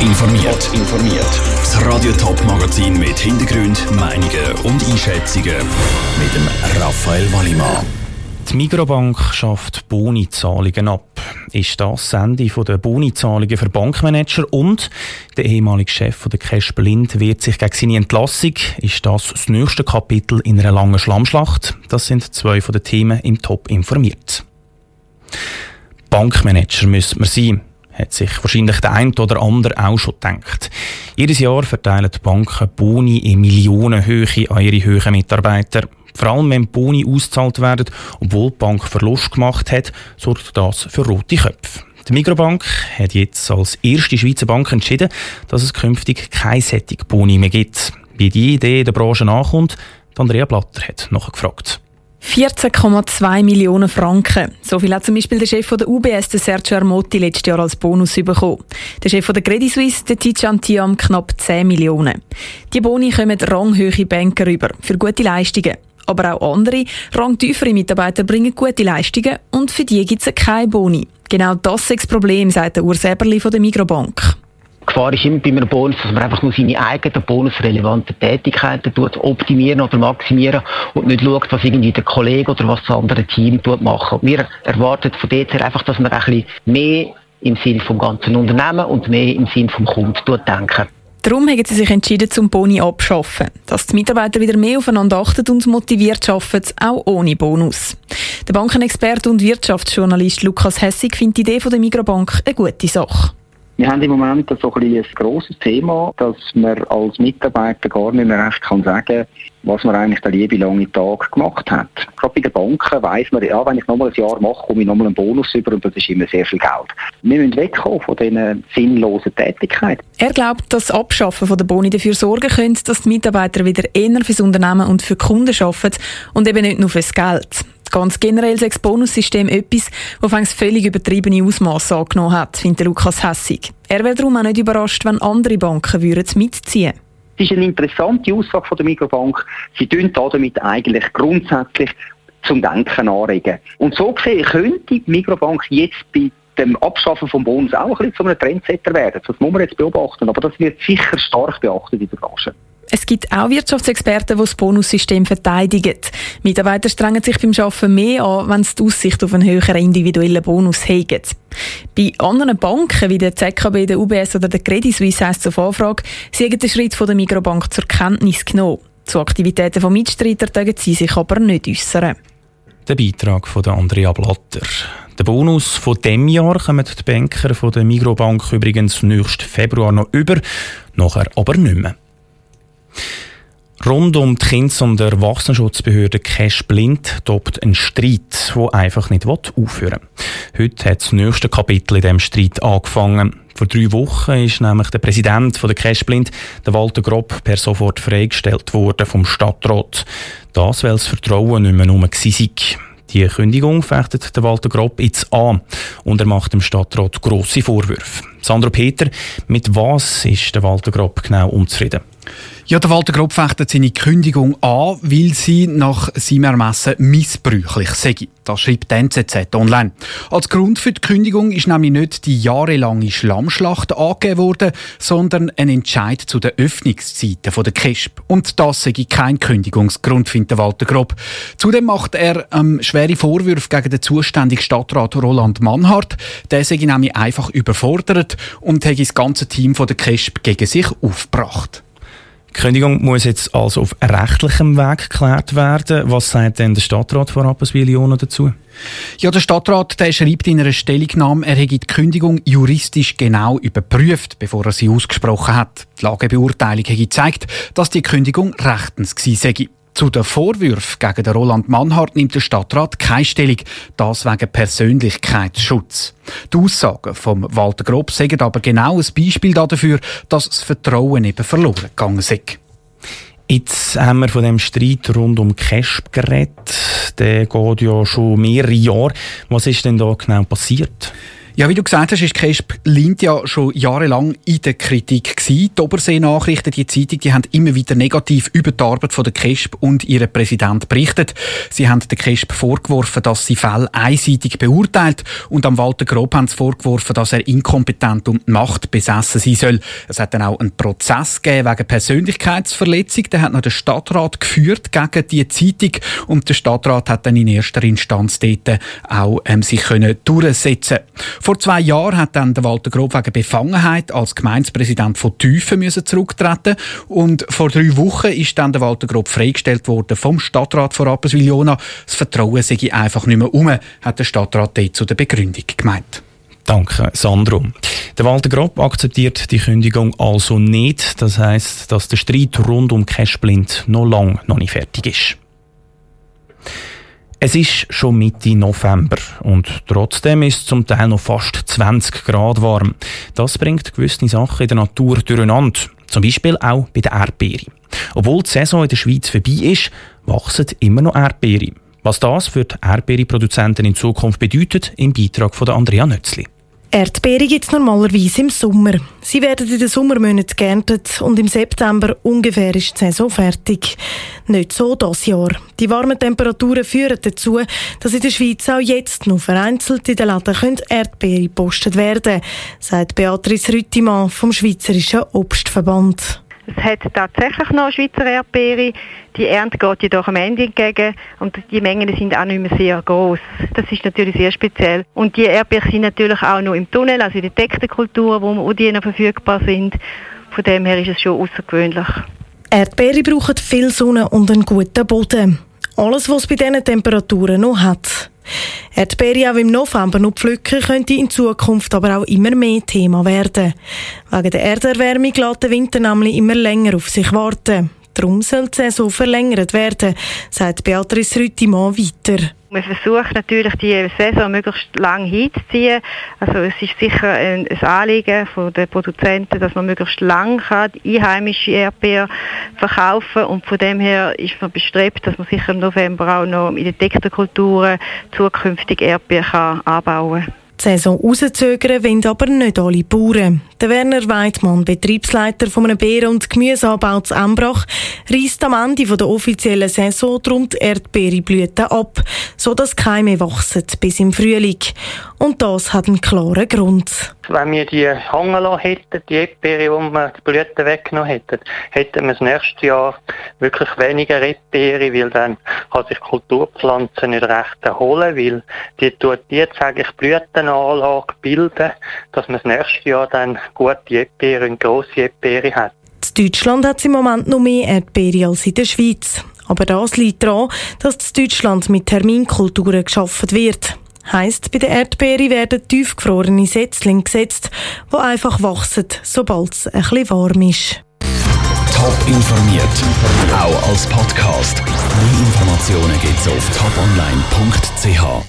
informiert. informiert. Das Radio Top Magazin mit Hintergrund, Meinungen und Einschätzungen mit dem Raphael Wallimann. Die Migrobank schafft Boni-Zahlungen ab. Ist das das Ende der Boni-Zahlungen für Bankmanager und der ehemalige Chef der Cash Blind wehrt sich gegen seine Entlassung? Ist das das nächste Kapitel in einer langen Schlammschlacht? Das sind zwei von den Themen im Top informiert. Bankmanager müssen wir sein hat sich wahrscheinlich der eine oder andere auch schon gedacht. Jedes Jahr verteilen die Banken Boni in Millionenhöhe an ihre höheren Mitarbeiter. Vor allem, wenn Boni ausgezahlt werden, obwohl die Bank Verlust gemacht hat, sorgt das für rote Köpfe. Die Migrobank hat jetzt als erste Schweizer Bank entschieden, dass es künftig keine sättig Boni mehr gibt. Wie die Idee der Branche nachkommt, Andrea Blatter hat nachgefragt. 14,2 Millionen Franken. So viel hat zum Beispiel der Chef der UBS, der Sergio Armotti, letztes Jahr als Bonus bekommen. Der Chef der Credit Suisse, der Tijan Tiam, knapp 10 Millionen. Die Boni kommen ranghöhe Banker rüber für gute Leistungen. Aber auch andere, rangtiefere Mitarbeiter bringen gute Leistungen und für die gibt es keine Boni. Genau das ist das Problem, sagt der Urs Eberli von der Migrobank. Gefahr ist immer bei einem Bonus, dass man einfach nur seine eigenen bonusrelevanten Tätigkeiten tut, optimieren oder maximieren und nicht schaut, was irgendwie der Kollege oder was das andere Team tut machen. wir erwarten von dort her einfach, dass man ein bisschen mehr im Sinne vom ganzen Unternehmen und mehr im Sinne vom Kunden denken. Darum haben sie sich entschieden, zum Boni abschaffen. Dass die Mitarbeiter wieder mehr aufeinander achten und motiviert arbeiten, auch ohne Bonus. Der Bankenexperte und Wirtschaftsjournalist Lukas Hessig findet die Idee der Migrobank eine gute Sache. Wir haben im Moment so ein, ein grosses Thema, dass man als Mitarbeiter gar nicht mehr recht kann sagen was man eigentlich den lieben langen Tag gemacht hat. Gerade bei den Banken weiss man, ja, wenn ich nochmal ein Jahr mache, komme ich nochmal einen Bonus über und das ist immer sehr viel Geld. Wir müssen wegkommen von diesen sinnlosen Tätigkeiten. Er glaubt, dass das Abschaffen der Boni dafür sorgen könnte, dass die Mitarbeiter wieder eher fürs Unternehmen und für Kunden arbeiten und eben nicht nur fürs Geld. Ganz generell ist das Bonussystem etwas, das völlig übertriebene Ausmaße angenommen hat, findet Lukas Hessig. Er wäre darum auch nicht überrascht, wenn andere Banken würden mitziehen würden. Das ist eine interessante Aussage von der Mikrobank. Sie tun damit eigentlich grundsätzlich zum Denken anregen. Und so gesehen könnte die Mikrobank jetzt bei dem Abschaffen vom Bonus auch ein bisschen zu einem Trendsetter werden. Das muss man jetzt beobachten, aber das wird sicher stark beachtet in der Branche. Es gibt auch Wirtschaftsexperten, die das Bonussystem verteidigen. Mitarbeiter strengen sich beim Arbeiten mehr an, wenn sie die Aussicht auf einen höheren individuellen Bonus haben. Bei anderen Banken wie der ZKB, der UBS oder der Credit Suisse heisst es auf Anfrage, sie haben den Schritt von der Migrobank zur Kenntnis genommen. Zu Aktivitäten von Mitstreitern dürfen sie sich aber nicht äußern. Der Beitrag von Andrea Blatter. Der Bonus von dem Jahr kommen die Banker von der Migrobank übrigens nächsten Februar noch über, nachher aber nicht mehr. Rund um die Kindes- und Erwachsenenschutzbehörde Cash Blind tobt ein Streit, der einfach nicht aufhören will. Heute hat das nächste Kapitel in diesem Streit angefangen. Vor drei Wochen ist nämlich der Präsident der Cash Blind, der Walter Grob, per sofort freigestellt worden vom Stadtrat. Das, weil das Vertrauen nicht mehr nur war. Die Kündigung fechtet der Walter Grob jetzt an und er macht dem Stadtrat grosse Vorwürfe. Sandro Peter, mit was ist der Walter Grob genau unzufrieden? Ja, der Walter Grob fechtet seine Kündigung an, weil sie nach seinem Ermessen missbräuchlich sei. Das schreibt die NZZ online. Als Grund für die Kündigung ist nämlich nicht die jahrelange Schlammschlacht angegeben worden, sondern ein Entscheid zu den Öffnungszeiten der KESP. Und das sei kein Kündigungsgrund, findet Walter Grob. Zudem macht er ähm, schwere Vorwürfe gegen den zuständigen Stadtrat Roland Mannhardt. Der sei nämlich einfach überfordert und hat das ganze Team der KESP gegen sich aufgebracht. Kündigung muss jetzt also auf rechtlichem Weg geklärt werden. Was sagt denn der Stadtrat von Rapperswil dazu? Ja, der Stadtrat der schreibt in einer Stellungnahme, er hätte die Kündigung juristisch genau überprüft, bevor er sie ausgesprochen hat. Die Lagebeurteilung hätte gezeigt, dass die Kündigung rechtens gewesen sei. Zu den Vorwürfen gegen den Roland Mannhardt nimmt der Stadtrat keine Stellung, das wegen Persönlichkeitsschutz. Die Aussagen von Walter Grob sagen aber genau ein Beispiel dafür, dass das Vertrauen eben verloren gegangen ist. Jetzt haben wir von dem Streit rund um Casp geredet. Der geht ja schon mehrere Jahre. Was ist denn da genau passiert? Ja, wie du gesagt hast, ist Kesp Lind ja schon jahrelang in der Kritik gewesen. Die Obersee-Nachrichten, die Zeitung, die haben immer wieder negativ über die Arbeit von der Kesp und ihren Präsident berichtet. Sie haben der Kesp vorgeworfen, dass sie Fälle einseitig beurteilt und am Walter Grob haben sie vorgeworfen, dass er inkompetent und machtbesessen sein soll. Es hat dann auch einen Prozess gegeben wegen Persönlichkeitsverletzung. Der hat noch der Stadtrat geführt gegen die Zeitung und der Stadtrat hat dann in erster Instanz dort auch ähm, sich können durchsetzen vor zwei Jahren hat dann der Walter Grob wegen Befangenheit als Gemeindepräsident von Tüfen zurücktreten und vor drei Wochen ist dann der Walter Grob freigestellt worden vom Stadtrat von Rapperswil-Jona. Das Vertrauen sei einfach nicht mehr um, hat der Stadtrat dort zu der Begründung gemeint. Danke, Sandro. Der Walter Grob akzeptiert die Kündigung also nicht. Das heißt, dass der Streit rund um Cashblind noch lange noch nicht fertig ist. Es ist schon Mitte November und trotzdem ist es zum Teil noch fast 20 Grad warm. Das bringt gewisse Sachen in der Natur durcheinander. Zum Beispiel auch bei den Erdbeeren. Obwohl die Saison in der Schweiz vorbei ist, wachsen immer noch Erdbeeren. Was das für die Erdbeerenproduzenten in Zukunft bedeutet, im Beitrag von Andrea Nötzli. Erdbeeren gibt es normalerweise im Sommer. Sie werden in den Sommermonaten geerntet und im September ungefähr ist die Saison fertig. Nicht so das Jahr. Die warmen Temperaturen führen dazu, dass in der Schweiz auch jetzt noch vereinzelt in den Läden Erdbeeren gepostet werden sagt Beatrice Rüttimann vom Schweizerischen Obstverband. Es hat tatsächlich noch Schweizer Erdbeere. Die Ernte geht jedoch am Ende entgegen und die Mengen sind auch nicht mehr sehr groß. Das ist natürlich sehr speziell. Und die Erdbeeren sind natürlich auch noch im Tunnel, also in der Dektenkultur, wo die noch verfügbar sind. Von dem her ist es schon außergewöhnlich. Erdbeere brauchen viel Sonne und einen guten Boden. Alles, was es bei diesen Temperaturen noch hat. Erdbeere auch im November noch pflücken könnte in Zukunft aber auch immer mehr Thema werden. Wegen der Erderwärmung lässt der Winter nämlich immer länger auf sich warten. Darum soll die Saison verlängert werden, sagt Beatrice Rüttimann weiter. Man versucht natürlich, die Saison möglichst lang hinzuziehen. Also es ist sicher ein, Anliegen der Produzenten, dass man möglichst lang kann einheimische Erdbeeren verkaufen und von dem her ist man bestrebt, dass man sicher im November auch noch in den Dektorkulturen zukünftig Erdbeeren anbauen kann. Die Saison rauszögern wollen aber nicht alle Bauern. Der Werner Weidmann, Betriebsleiter von einem Beeren- und Gemüseanbau zu Embrach, reisst am Ende der offiziellen Saison darum die Erdbeerenblüten ab, sodass Keime wachsen bis im Frühling. Und das hat einen klaren Grund. Wenn wir die hängen lassen hätten, die Erdbeere, wo wir die Blüten weggenommen hätten, hätten wir das nächste Jahr wirklich weniger Erdbeere, weil dann kann sich Kulturpflanzen nicht recht erholen, weil die tut jetzt eigentlich Blütenanlage bilden, dass man das nächste Jahr dann gute Erdbeere und grosse Erdbeere hat. In Deutschland hat es im Moment noch mehr Erdbeere als in der Schweiz. Aber das liegt daran, dass in Deutschland mit Terminkulturen geschaffen wird. Heißt, bei der Erdbeere werden tiefgefrorene Setzlinge gesetzt, die einfach wachsen, sobald es ein bisschen warm ist. Top informiert, auch als Podcast. Mehr Informationen gibt es auf toponline.ch.